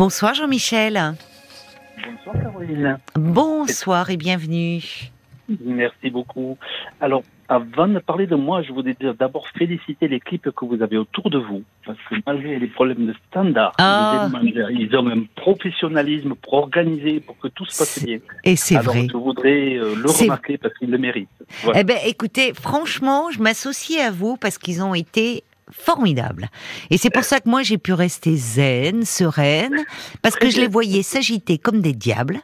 Bonsoir Jean-Michel. Bonsoir Caroline. Bonsoir et bienvenue. Merci beaucoup. Alors, avant de parler de moi, je voudrais d'abord féliciter l'équipe que vous avez autour de vous, parce que malgré les problèmes de standard, Ah. ils ont un professionnalisme pour organiser, pour que tout se passe bien. Et c'est vrai. je voudrais euh, le remarquer parce qu'il le mérite. Voilà. Eh ben, écoutez, franchement, je m'associe à vous parce qu'ils ont été formidables. Et c'est pour ça que moi j'ai pu rester zen, sereine, parce que je les voyais s'agiter comme des diables.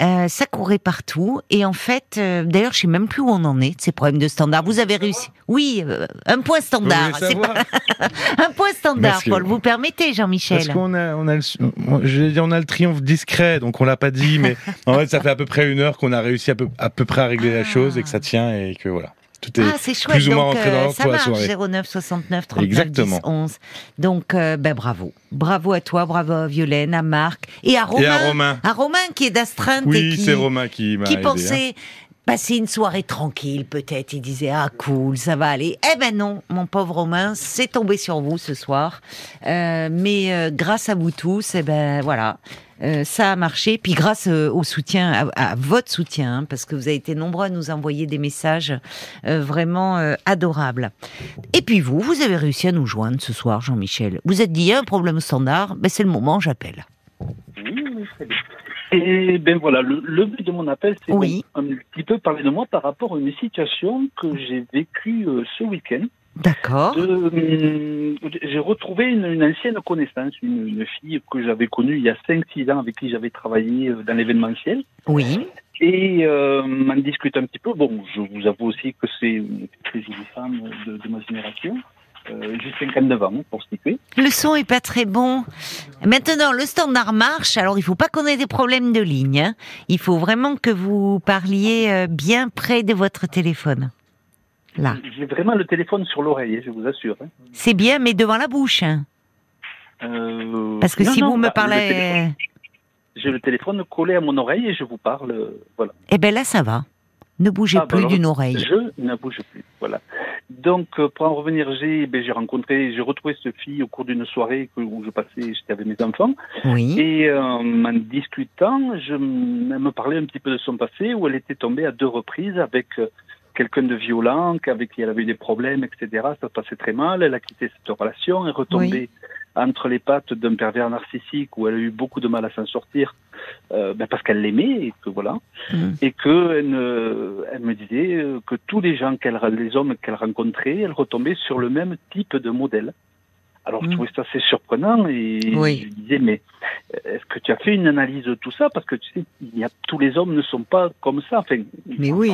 Euh, ça courait partout. Et en fait, euh, d'ailleurs, je sais même plus où on en est de ces problèmes de standard. Vous avez réussi. Oui, euh, un point standard. C'est pas un point standard, Parce que- Paul. Vous permettez, Parce Jean-Michel qu'on a, on a, le, je vais dire, on a le triomphe discret, donc on l'a pas dit, mais en fait, ça fait à peu près une heure qu'on a réussi à peu, à peu près à régler Ah. la chose et que ça tient et que voilà. Tout est Ah, c'est chouette. plus ou moins Donc, rentré dans euh, l'ordre ça pour la marche, soirée. 09 69 39 Exactement. 10 11. Donc, euh, ben, bravo. Bravo à toi, bravo à Violaine, à Marc et à Romain. Et à Romain. À Romain qui est d'astreinte et Oui, c'est Romain qui m'a qui aidé. hein. Passer une soirée tranquille, peut-être. Il disait, ah, cool, ça va aller. Eh ben non, mon pauvre Romain, c'est tombé sur vous ce soir. Euh, mais euh, grâce à vous tous, eh ben voilà. euh, ça a marché, puis grâce au soutien, à, votre soutien, hein, parce que vous avez été nombreux à nous envoyer des messages vraiment adorables. Et puis vous, vous avez réussi à nous joindre ce soir, Jean-Michel. Vous êtes dit, il y a un problème standard, ben c'est le moment, j'appelle. Bien. Et ben voilà, le, le but de mon appel, c'est Oui. un petit peu parler de moi par rapport à une situation que j'ai vécue euh, ce week-end. D'accord. Hum, j'ai retrouvé une, une ancienne connaissance, une, une fille que j'avais connue il y a 5-6 ans, avec qui j'avais travaillé euh, dans l'événementiel. Oui. Et euh, en discute un petit peu. Bon, je vous avoue aussi que c'est une très jolie femme de, de ma génération. Euh, j'ai 59 ans, pour situer. Le son est pas très bon. Maintenant, le standard marche, alors il faut pas qu'on ait des problèmes de ligne. hein. Il faut vraiment que vous parliez euh, bien près de votre téléphone. Là. J'ai vraiment le téléphone sur l'oreille, hein, je vous assure. hein. C'est bien, mais devant la bouche. hein. Euh, Parce que non, si non, vous me bah, le parlez... J'ai le téléphone collé à mon oreille et je vous parle. euh, Voilà. Eh ben là, ça va. Ne bougez Ah, bah plus alors, d'une oreille. Je ne bouge plus. Voilà. Donc, euh, pour en revenir, j'ai ben, j'ai rencontré, j'ai retrouvé cette fille au cours d'une soirée que- où je passais, j'étais avec mes enfants. Oui. Et euh, en discutant, je, elle me parlait un petit peu de son passé, où elle était tombée à deux reprises avec euh, quelqu'un de violent, avec qui elle avait eu des problèmes, etc. Ça se passait très mal. Elle a quitté cette relation, elle est retombée entre les pattes d'un pervers narcissique où elle a eu beaucoup de mal à s'en sortir euh, ben, parce qu'elle l'aimait et que voilà Mm. et que elle, ne- elle me disait euh, que tous les gens qu'elle les hommes qu'elle rencontrait elle retombait sur le même type de modèle alors je Mm. trouvais ça assez surprenant et Oui. je disais mais euh, est-ce que tu as fait une analyse de tout ça? Parce que tu sais il y a, tous les hommes ne sont pas comme ça enfin, Mais oui,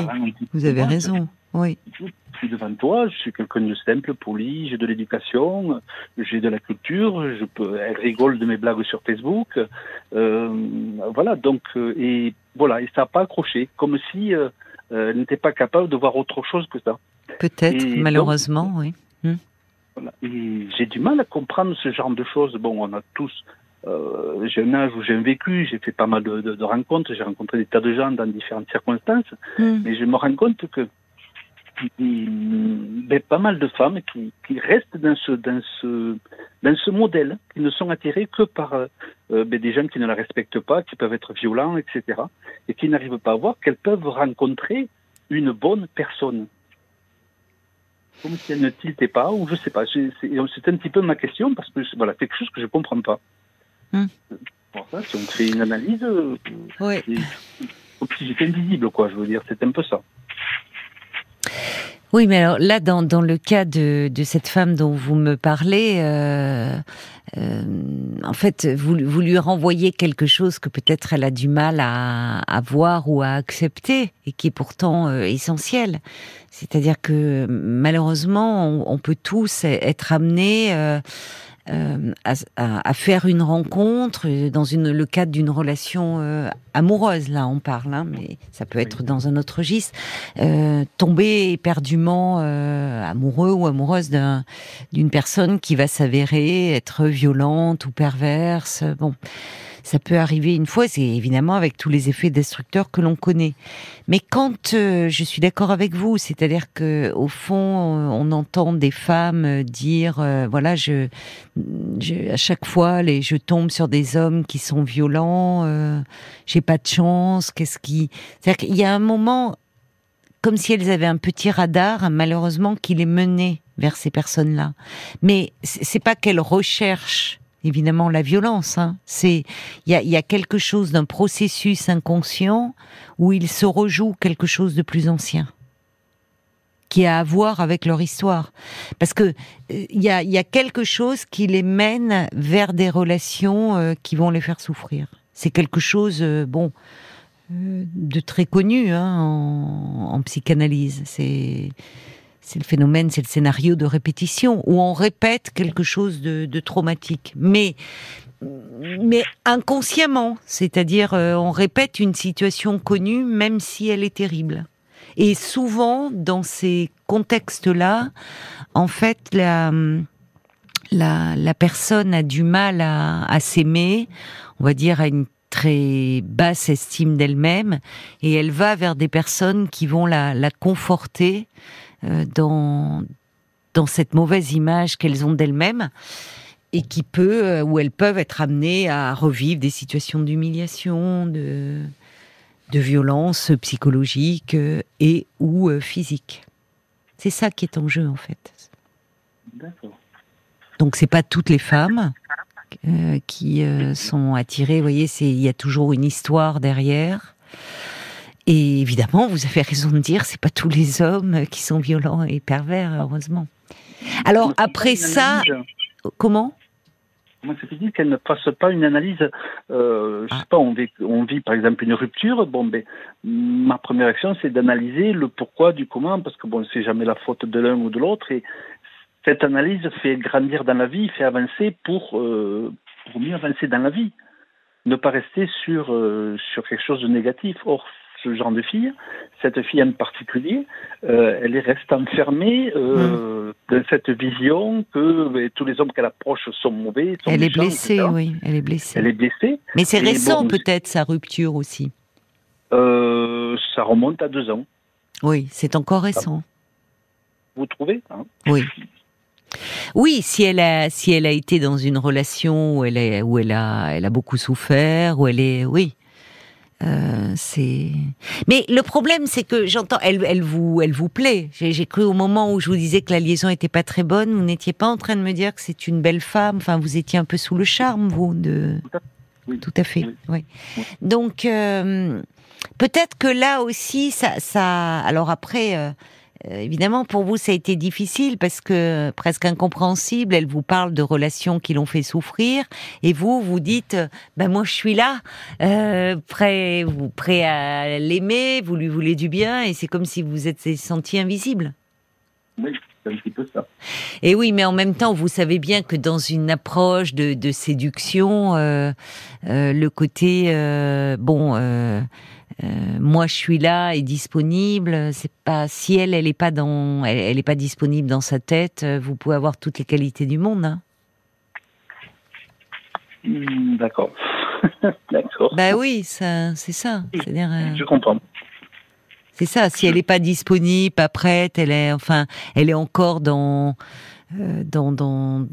Vous avez moi, raison. Oui. je suis devant toi, je suis quelqu'un de simple, poli, j'ai de l'éducation, j'ai de la culture, je peux, elle rigole de mes blagues sur Facebook, euh, voilà, donc, euh, et voilà, et ça n'a pas accroché, comme si euh, elle n'était pas capable de voir autre chose que ça. Peut-être, donc- malheureusement, oui. Voilà. Et j'ai du mal à comprendre ce genre de choses. Bon, on a tous, euh, j'ai un âge où j'ai un vécu, j'ai fait pas mal de, de- de rencontres, j'ai rencontré des tas de gens dans différentes circonstances, Mm. mais je me rends compte que a pas mal de femmes qui, qui restent dans ce, dans, ce, dans ce modèle, qui ne sont attirées que par euh, ben, des gens qui ne la respectent pas, qui peuvent être violents, etc. Et qui n'arrivent pas à voir qu'elles peuvent rencontrer une bonne personne. Comme si elle ne tiltait pas, ou je sais pas. C'est un petit peu ma question, parce que voilà, c'est quelque chose que je comprends pas. Pour ça, si on fait une analyse, euh, Oui. c'est comme si j'étais invisible, quoi, je veux dire, c'est un peu ça. Oui, mais alors là, dans, dans le cas de, de cette femme dont vous me parlez, euh, euh, en fait, vous, vous lui renvoyez quelque chose que peut-être elle a du mal à, à voir ou à accepter et qui est pourtant euh, essentiel. C'est-à-dire que malheureusement, on, on peut tous être amenés euh, à, faire une rencontre dans une, le cadre d'une relation amoureuse. Là, on parle, hein, mais ça peut être dans un autre registre. Tomber éperdument amoureux ou amoureuse d'un- d'une personne qui va s'avérer être violente ou perverse. Bon, ça peut arriver une fois, c'est évidemment avec tous les effets destructeurs que l'on connaît. Mais quand euh, je suis d'accord avec vous, c'est-à-dire que au fond, on entend des femmes dire, euh, voilà, je, je, à chaque fois, les, je tombe sur des hommes qui sont violents, euh, j'ai pas de chance. Qu'est-ce qui, c'est-à-dire qu'il y a un moment comme si elles avaient un petit radar, malheureusement, qui les menait vers ces personnes-là. Mais c'est pas qu'elles recherchent évidemment la violence. Hein. C'est il y a, quelque chose d'un processus inconscient où il se rejoue quelque chose de plus ancien qui a à voir avec leur histoire. Parce que il y, a, quelque chose qui les mène vers des relations euh, qui vont les faire souffrir. C'est quelque chose, euh, bon, de très connu hein, en, psychanalyse. C'est le phénomène, c'est le scénario de répétition où on répète quelque chose de, traumatique, mais mais inconsciemment, c'est-à-dire euh, on répète une situation connue même si elle est terrible. Et souvent dans ces contextes-là, en fait la la, la personne a du mal à, à s'aimer, on va dire à une très basse estime d'elle-même et elle va vers des personnes qui vont la, la conforter euh, dans, dans cette mauvaise image qu'elles ont d'elles-mêmes et qui peut, euh, où elles peuvent être amenées à revivre des situations d'humiliation, de, de violence psychologique euh, et ou physique. C'est ça qui est en jeu en fait. D'accord. Donc c'est pas toutes les femmes qui sont attirées. Vous voyez, il y a toujours une histoire derrière. Et évidemment, vous avez raison de dire, c'est pas tous les hommes qui sont violents et pervers, heureusement. Alors après ça, comment? Moi, c'est dit qu'elle ne fasse pas une analyse. Euh, je sais ah. pas, on vit, on vit, par exemple une rupture. Bon, ben, ma première action, c'est d'analyser le pourquoi du comment, parce que bon, c'est jamais la faute de l'un ou de l'autre. Et cette analyse fait grandir dans la vie, fait avancer pour, euh, pour mieux avancer dans la vie. Ne pas rester sur, euh, sur quelque chose de négatif. Or, ce genre de fille, cette fille en particulier, euh, elle reste enfermée euh, mm. dans cette vision que ben, tous les hommes qu'elle approche sont mauvais. elle est blessée, oui, elle est blessée. Elle est blessée. Mais c'est récent peut-être sa rupture aussi. Ça remonte à deux ans. Oui, c'est encore récent. Vous trouvez hein? Oui. Oui, si elle a si elle a été dans une relation où elle est où elle a elle a beaucoup souffert, où elle est oui, euh, c'est. Mais le problème, c'est que j'entends, elle, elle vous, elle vous plaît. J'ai cru au moment où je vous disais que la liaison était pas très bonne, vous n'étiez pas en train de me dire que c'est une belle femme. Enfin, vous étiez un peu sous le charme, vous, de. Tout à fait. Oui. Donc euh, peut-être que là aussi, ça, ça. Alors après. Euh, euh, évidemment, pour vous, ça a été difficile parce que presque incompréhensible. Elle vous parle de relations qui l'ont fait souffrir, et vous, vous dites, ben moi, je suis là, euh, prêt, vous prêt à l'aimer, vous lui voulez du bien, et c'est comme si vous êtes senti invisible. Oui. c'est Un petit peu ça. Et oui, mais en même temps, vous savez bien que dans une approche de, séduction, euh, le côté bon, euh, moi je suis là et disponible. C'est pas si elle elle est pas dans elle, est pas disponible dans sa tête. Euh, vous pouvez avoir toutes les qualités du monde. Hein. Hmm, d'accord. D'accord. Bah oui, ça, c'est ça. C'est-à-dire, euh, Je comprends. C'est ça. Si elle n'est pas disponible, pas prête, elle est, enfin, elle est encore dans, dans, dans,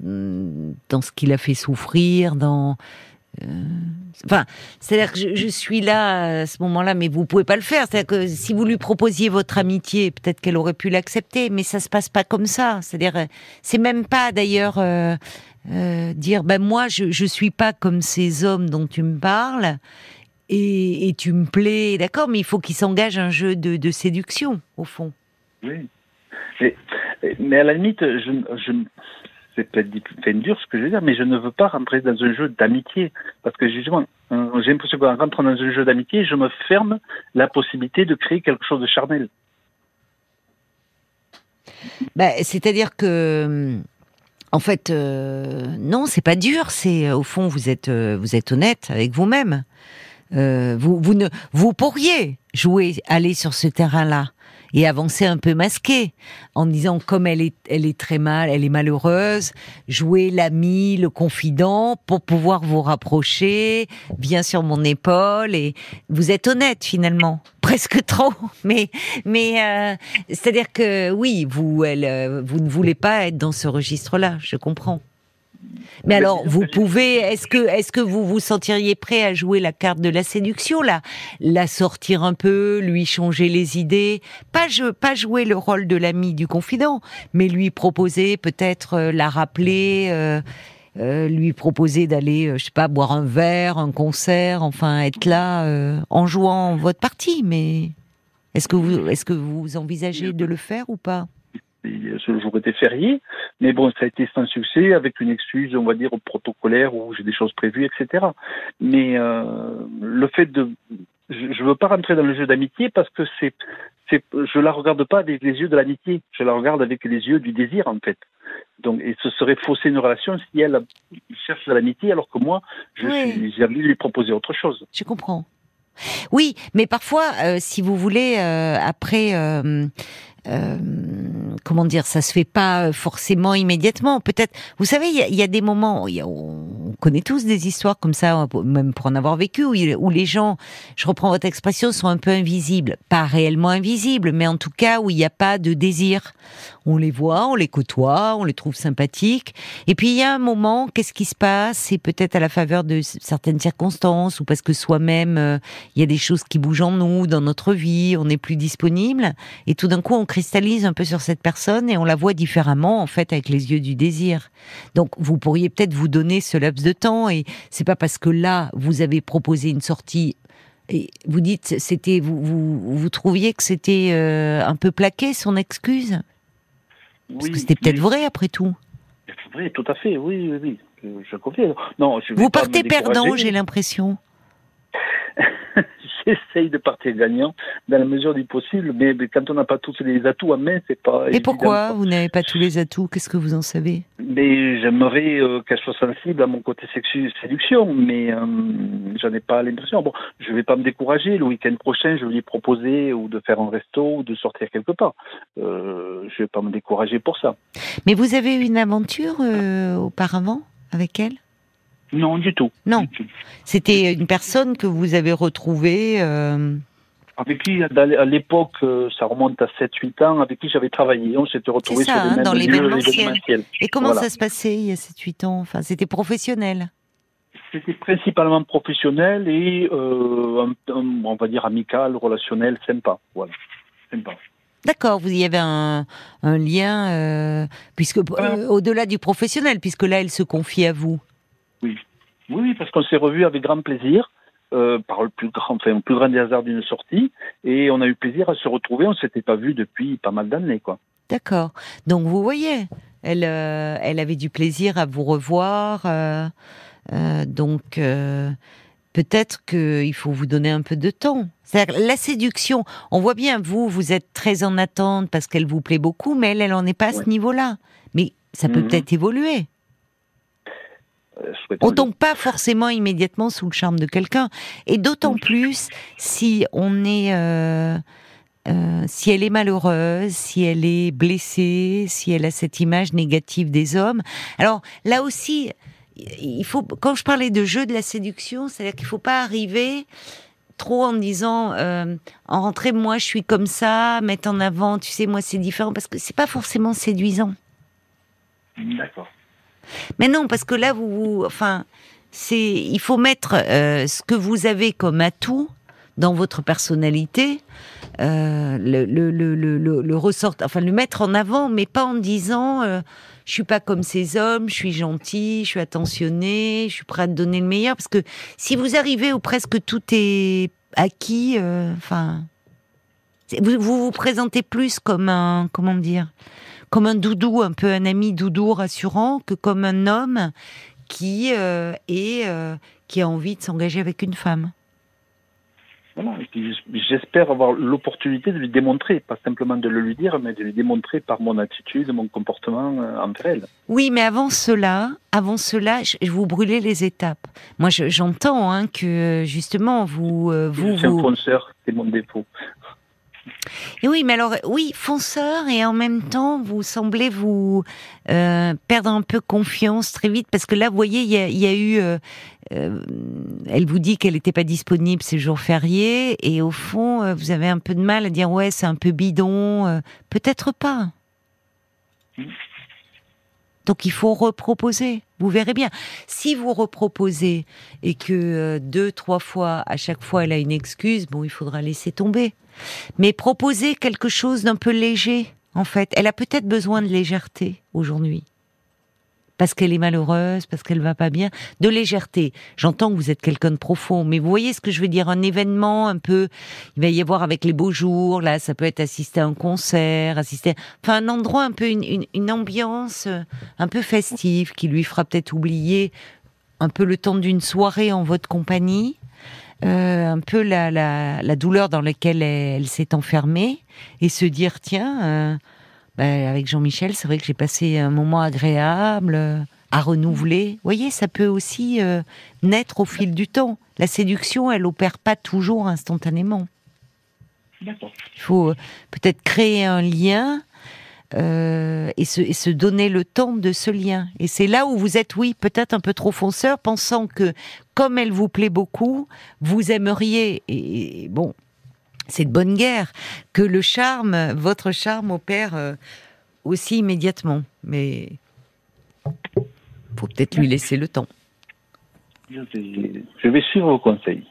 dans ce qui l'a fait souffrir, dans, euh, enfin, c'est-à-dire que je, suis là à ce moment-là, mais vous pouvez pas le faire. C'est-à-dire que si vous lui proposiez votre amitié, peut-être qu'elle aurait pu l'accepter, mais ça se passe pas comme ça. C'est-à-dire, c'est même pas d'ailleurs euh, euh, dire, ben moi, je, je suis pas comme ces hommes dont tu me parles, et, et tu me plais, d'accord, mais il faut qu'il s'engage un jeu de, de, séduction, au fond. Oui. Mais, mais à la limite, je, je c'est peut-être dur ce que je veux dire, mais je ne veux pas rentrer dans un jeu d'amitié. Parce que justement, euh, j'ai l'impression qu'en rentrant dans un jeu d'amitié, je me ferme la possibilité de créer quelque chose de charnel. Bah, C'est-à-dire que, en fait, euh, non, c'est pas dur. C'est au fond, vous êtes, euh, vous êtes honnête avec vous-même. euh, vous, vous ne, vous pourriez jouer, aller sur ce terrain-là et avancer un peu masqué en disant comme elle est, elle est très mal, elle est malheureuse, jouer l'ami, le confident pour pouvoir vous rapprocher, bien sur mon épaule et vous êtes honnête finalement, presque trop, mais mais euh, c'est-à-dire que oui, vous elle, euh, vous ne voulez pas être dans ce registre-là, je comprends. Mais alors, vous pouvez, est-ce que, est-ce que vous vous sentiriez prêt à jouer la carte de la séduction, là, la sortir un peu, lui changer les idées, pas, je, pas jouer le rôle de l'ami du confident, mais lui proposer peut-être euh, la rappeler, euh, euh, lui proposer d'aller, je sais pas, boire un verre, un concert, enfin être là en jouant votre partie. Mais est-ce que vous, est-ce que vous envisagez de le faire ou pas? Ce jour était férié, mais bon, ça a été sans succès, avec une excuse, on va dire, protocolaire, où j'ai des choses prévues, etc. Mais euh, le fait de... Je ne veux pas rentrer dans le jeu d'amitié parce que c'est, c'est, je la regarde pas avec les yeux de l'amitié, je la regarde avec les yeux du désir, en fait. Donc, et ce serait fausser une relation si elle cherche de l'amitié, alors que moi, je Oui. suis, j'ai envie de lui proposer autre chose. Je comprends. Oui, mais parfois, euh, si vous voulez, euh, après, euh, euh, comment dire, ça se fait pas forcément immédiatement. Peut-être, vous savez, il y a, des moments, y a- on connaît tous des histoires comme ça, même pour en avoir vécu, où, où les gens, je reprends votre expression, sont un peu invisibles, pas réellement invisibles, mais en tout cas où il n'y a pas de désir. On les voit, on les côtoie, on les trouve sympathiques. Et puis il y a un moment, qu'est-ce qui se passe? C'est peut-être à la faveur de certaines circonstances ou parce que soi-même, euh, il y a des choses qui bougent en nous, dans notre vie, on n'est plus disponible. Et tout d'un coup, on cristallise un peu sur cette personne et on la voit différemment, en fait, avec les yeux du désir. Donc vous pourriez peut-être vous donner ce laps de temps et c'est pas parce que là, vous avez proposé une sortie et vous dites, c'était, vous, vous, vous trouviez que c'était euh, un peu plaqué son excuse? Parce que c'était peut-être vrai après tout. C'est vrai, tout à fait, oui, oui, oui. Je, confirme. Non, je Vous partez perdant, j'ai l'impression. J'essaye de partir gagnant dans la mesure du possible, mais, mais quand on n'a pas tous les atouts en main, c'est pas. Et évident, pourquoi quoi. vous n'avez pas tous les atouts? Qu'est-ce que vous en savez? Mais j'aimerais euh, qu'elle soit sensible à mon côté sexu séduction, mais euh, j'en ai pas l'impression. Bon, je vais pas me décourager. Le week-end prochain, je vais lui proposer ou de faire un resto ou de sortir quelque part. Euh, je vais pas me décourager pour ça. Mais vous avez eu une aventure euh, auparavant avec elle? Non, du tout. Non. C'était une personne que vous avez retrouvée. euh, Avec qui, à l'époque, euh, ça remonte à 7-8 ans, avec qui j'avais travaillé. On s'était retrouvés ça, sur les hein, mêmes dans l'événementiel. Et comment Voilà. ça se passait il y a 7-8 ans? Enfin, c'était professionnel. C'était principalement professionnel et, euh, on va dire, amical, relationnel, sympa. Voilà. Sympa. D'accord, vous y avez un, un lien, euh, puisque euh, au-delà du professionnel, puisque là, elle se confie à vous. Oui, parce qu'on s'est revus avec grand plaisir, euh, par le plus grand, enfin, le plus grand des hasards d'une sortie, et on a eu plaisir à se retrouver. On s'était pas vu depuis pas mal d'années, quoi. D'accord. Donc vous voyez, elle, euh, elle avait du plaisir à vous revoir. euh, donc peut-être qu'il faut vous donner un peu de temps. C'est-à-dire la séduction, on voit bien, vous, vous êtes très en attente parce qu'elle vous plaît beaucoup, mais elle, elle en est pas à ce niveau-là. Mais ça peut Mhm. peut-être évoluer. Euh, On tombe pas forcément immédiatement sous le charme de quelqu'un, et d'autant plus si on est, euh, euh, si elle est malheureuse, si elle est blessée, si elle a cette image négative des hommes. Alors là aussi, il faut, quand je parlais de jeu de la séduction, c'est-à-dire qu'il faut pas arriver trop en disant euh, en rentrée moi je suis comme ça mettre en avant tu sais moi c'est différent parce que c'est pas forcément séduisant D'accord. Mais non, parce que là, vous, enfin, c'est, il faut mettre euh, ce que vous avez comme atout dans votre personnalité, euh, le, le, le, ressort, enfin, le mettre en avant, mais pas en disant, euh, je suis pas comme ces hommes, je suis gentil, je suis attentionné, je suis prêt à te donner le meilleur, parce que si vous arrivez où presque tout est acquis, euh, enfin, vous vous présentez plus comme un, comment dire, comme un doudou, un peu un ami doudou rassurant, que comme un homme qui euh, est, euh, qui a envie de s'engager avec une femme. J'espère avoir l'opportunité de lui démontrer, pas simplement de le lui dire, mais de lui démontrer par mon attitude, mon comportement euh, envers elle. Oui, mais avant cela, avant cela, je, vous brûlez les étapes. Moi, je- j'entends hein, que justement vous, vous, je suis un vous, fonceur, c'est mon défaut. Et oui, mais alors, oui, fonceur, et en même temps, vous semblez vous euh, perdre un peu confiance très vite, parce que là, vous voyez, il y a, eu... euh, euh, elle vous dit qu'elle n'était pas disponible ces jours fériés, et au fond, vous avez un peu de mal à dire, ouais, c'est un peu bidon. Peut-être pas. Donc il faut reproposer. Vous verrez bien. Si vous reproposez et que euh, deux, trois fois, à chaque fois, elle a une excuse, bon, il faudra laisser tomber. Mais proposer quelque chose d'un peu léger, en fait. Elle a peut-être besoin de légèreté aujourd'hui. Parce qu'elle est malheureuse, parce qu'elle va pas bien. De légèreté. J'entends que vous êtes quelqu'un de profond, mais vous voyez ce que je veux dire Un événement un peu. Il va y avoir avec les beaux jours, là, ça peut être assister à un concert, assister. Enfin, un endroit un peu, une, une, une ambiance euh, un peu festive qui lui fera peut-être oublier un peu le temps d'une soirée en votre compagnie euh, un peu la, la, la douleur dans laquelle elle, elle s'est enfermée et se dire tiens, euh, ben, avec Jean-Michel, c'est vrai que j'ai passé un moment agréable à renouveler. Vous voyez, ça peut aussi euh, naître au fil du temps. La séduction, elle opère pas toujours instantanément. D'accord. Il faut euh, peut-être créer un lien euh, et, se, et se donner le temps de ce lien. Et c'est là où vous êtes, oui, peut-être un peu trop fonceur, pensant que comme elle vous plaît beaucoup, vous aimeriez, et, et bon, c'est de bonne guerre, que le charme, votre charme opère euh, aussi immédiatement. Mais faut peut-être lui laisser le temps. Je vais suivre vos conseils.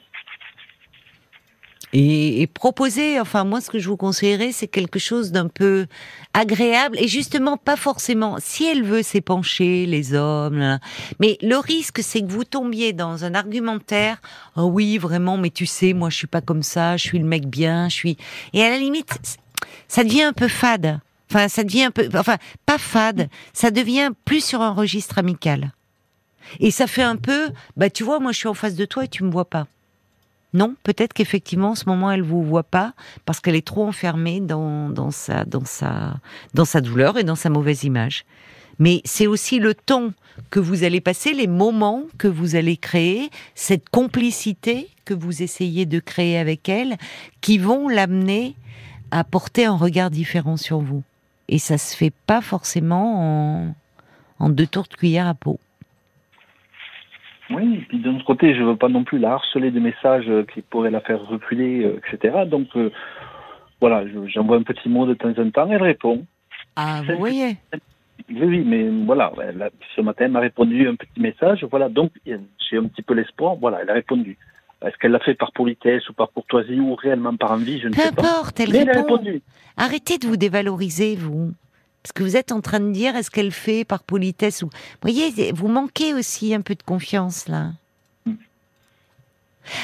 Et, et proposer, enfin moi ce que je vous conseillerais, c'est quelque chose d'un peu agréable et justement pas forcément. Si elle veut s'épancher, les hommes, là, mais le risque c'est que vous tombiez dans un argumentaire. Oh oui, vraiment, mais tu sais, moi je suis pas comme ça, je suis le mec bien, je suis. Et à la limite, ça devient un peu fade. Enfin, ça devient un peu, enfin pas fade, ça devient plus sur un registre amical. Et ça fait un peu, bah tu vois, moi je suis en face de toi et tu me vois pas. Non, peut-être qu'effectivement, en ce moment, elle vous voit pas parce qu'elle est trop enfermée dans, sa douleur et dans sa mauvaise image. Mais c'est aussi le temps que vous allez passer, les moments que vous allez créer, cette complicité que vous essayez de créer avec elle, qui vont l'amener à porter un regard différent sur vous. Et ça se fait pas forcément en, en deux tours de cuillère à peau. Oui, et puis d'un autre côté, je ne veux pas non plus la harceler de messages euh, qui pourraient la faire reculer, euh, etc. Donc euh, voilà, je- j'envoie un petit mot de temps en temps, elle répond. Ah, vous voyez Oui, oui, mais voilà, elle a- ce matin, elle m'a répondu un petit message, voilà, donc j'ai un petit peu l'espoir, voilà, elle a répondu. Est-ce qu'elle l'a fait par politesse ou par courtoisie ou réellement par envie, je ne Peu sais pas. importe, elle Mais elle a répond. répondu. Arrêtez de vous dévaloriser, vous. Parce que vous êtes en train de dire, est-ce qu'elle fait par politesse ou... Vous voyez, vous manquez aussi un peu de confiance, là.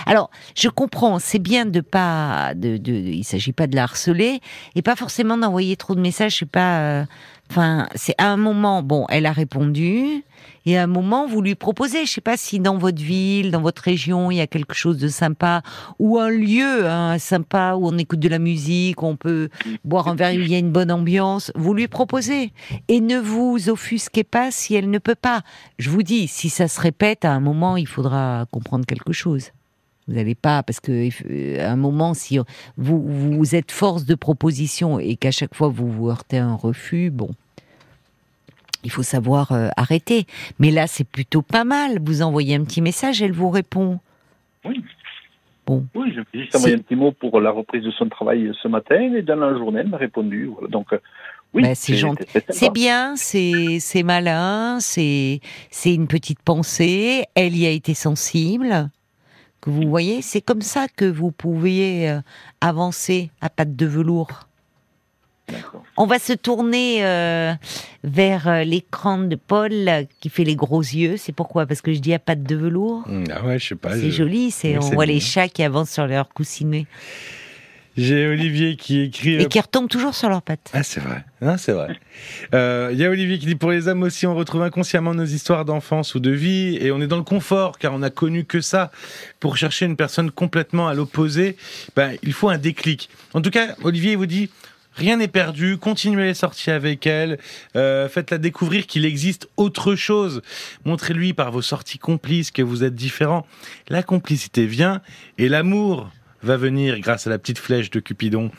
Alors, je comprends, c'est bien de pas, de, de, il s'agit pas de la harceler et pas forcément d'envoyer trop de messages. Je sais pas, euh, enfin, c'est à un moment, bon, elle a répondu et à un moment vous lui proposez, je sais pas si dans votre ville, dans votre région, il y a quelque chose de sympa ou un lieu hein, sympa où on écoute de la musique, où on peut boire un verre, où il y a une bonne ambiance. Vous lui proposez et ne vous offusquez pas si elle ne peut pas. Je vous dis, si ça se répète, à un moment, il faudra comprendre quelque chose. Vous n'allez pas, parce que euh, à un moment, si vous, vous êtes force de proposition et qu'à chaque fois vous vous heurtez à un refus, bon, il faut savoir euh, arrêter. Mais là, c'est plutôt pas mal. Vous envoyez un petit message, elle vous répond. Oui. Bon. Oui, je vais juste envoyer un petit mot pour la reprise de son travail ce matin et dans la journée, elle m'a répondu. Voilà. Donc, euh, oui, Bah, c'est gentil. C'est bien, c'est malin, c'est c'est une petite pensée. Elle y a été sensible. Que vous voyez, c'est comme ça que vous pouvez euh, avancer à pattes de velours. On va se tourner euh, vers euh, l'écran de Paul qui fait les gros yeux. C'est pourquoi? Parce que je dis à pattes de velours. Ah ouais, je sais pas. c'est je- joli. C'est on voit les chats qui avancent sur leur coussinet. J'ai Olivier qui écrit. Et qui retombe toujours sur leurs pattes. Ah, c'est vrai. c'est vrai. Il y a Olivier qui dit Pour les hommes aussi, on retrouve inconsciemment nos histoires d'enfance ou de vie et on est dans le confort car on n'a connu que ça. Pour chercher une personne complètement à l'opposé, ben, il faut un déclic. En tout cas, Olivier vous dit Rien n'est perdu, continuez les sorties avec elle, euh, faites-la découvrir qu'il existe autre chose. Montrez-lui par vos sorties complices que vous êtes différents. La complicité vient et l'amour va venir grâce à la petite flèche de Cupidon.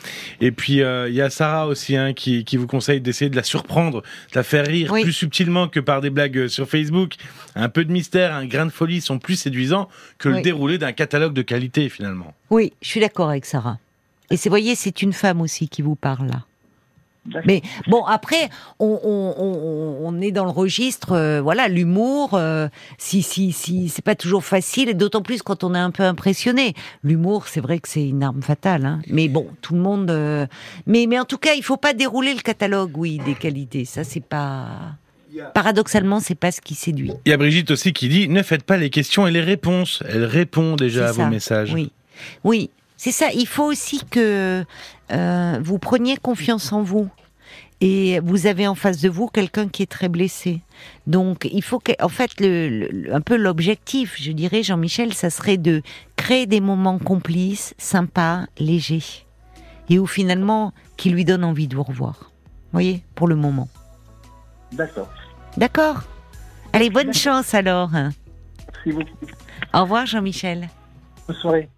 Et puis euh, il y a Sarah aussi hein, qui, vous conseille d'essayer de la surprendre, de la faire rire plus subtilement que par des blagues sur Facebook. Un peu de mystère, un grain de folie sont plus séduisants que le déroulé d'un catalogue de qualité finalement. Oui, je suis d'accord avec Sarah. Et c'est, voyez, c'est une femme aussi qui vous parle là. Mais bon, après, on, est dans le registre, euh, voilà, l'humour. Euh, si, si, si, c'est pas toujours facile, et d'autant plus quand on est un peu impressionné. L'humour, c'est vrai que c'est une arme fatale. Hein. mais bon, tout le monde. Euh, mais, mais en tout cas, il faut pas dérouler le catalogue, oui, des qualités. Ça, c'est pas. Paradoxalement, c'est pas ce qui séduit. Il y a Brigitte aussi qui dit ne faites pas les questions et les réponses. Elle répond déjà à vos messages. Oui, oui, c'est ça. Il faut aussi que euh, vous preniez confiance en vous. Et vous avez en face de vous quelqu'un qui est très blessé. Donc, il faut que, en fait, le, un peu l'objectif, je dirais, Jean-Michel, ça serait de créer des moments complices, sympas, légers, et où finalement, qui lui donne envie de vous revoir. Vous voyez, pour le moment. D'accord. D'accord? Allez, bonne chance alors. Merci beaucoup. Au revoir, Jean-Michel. Bonne soirée.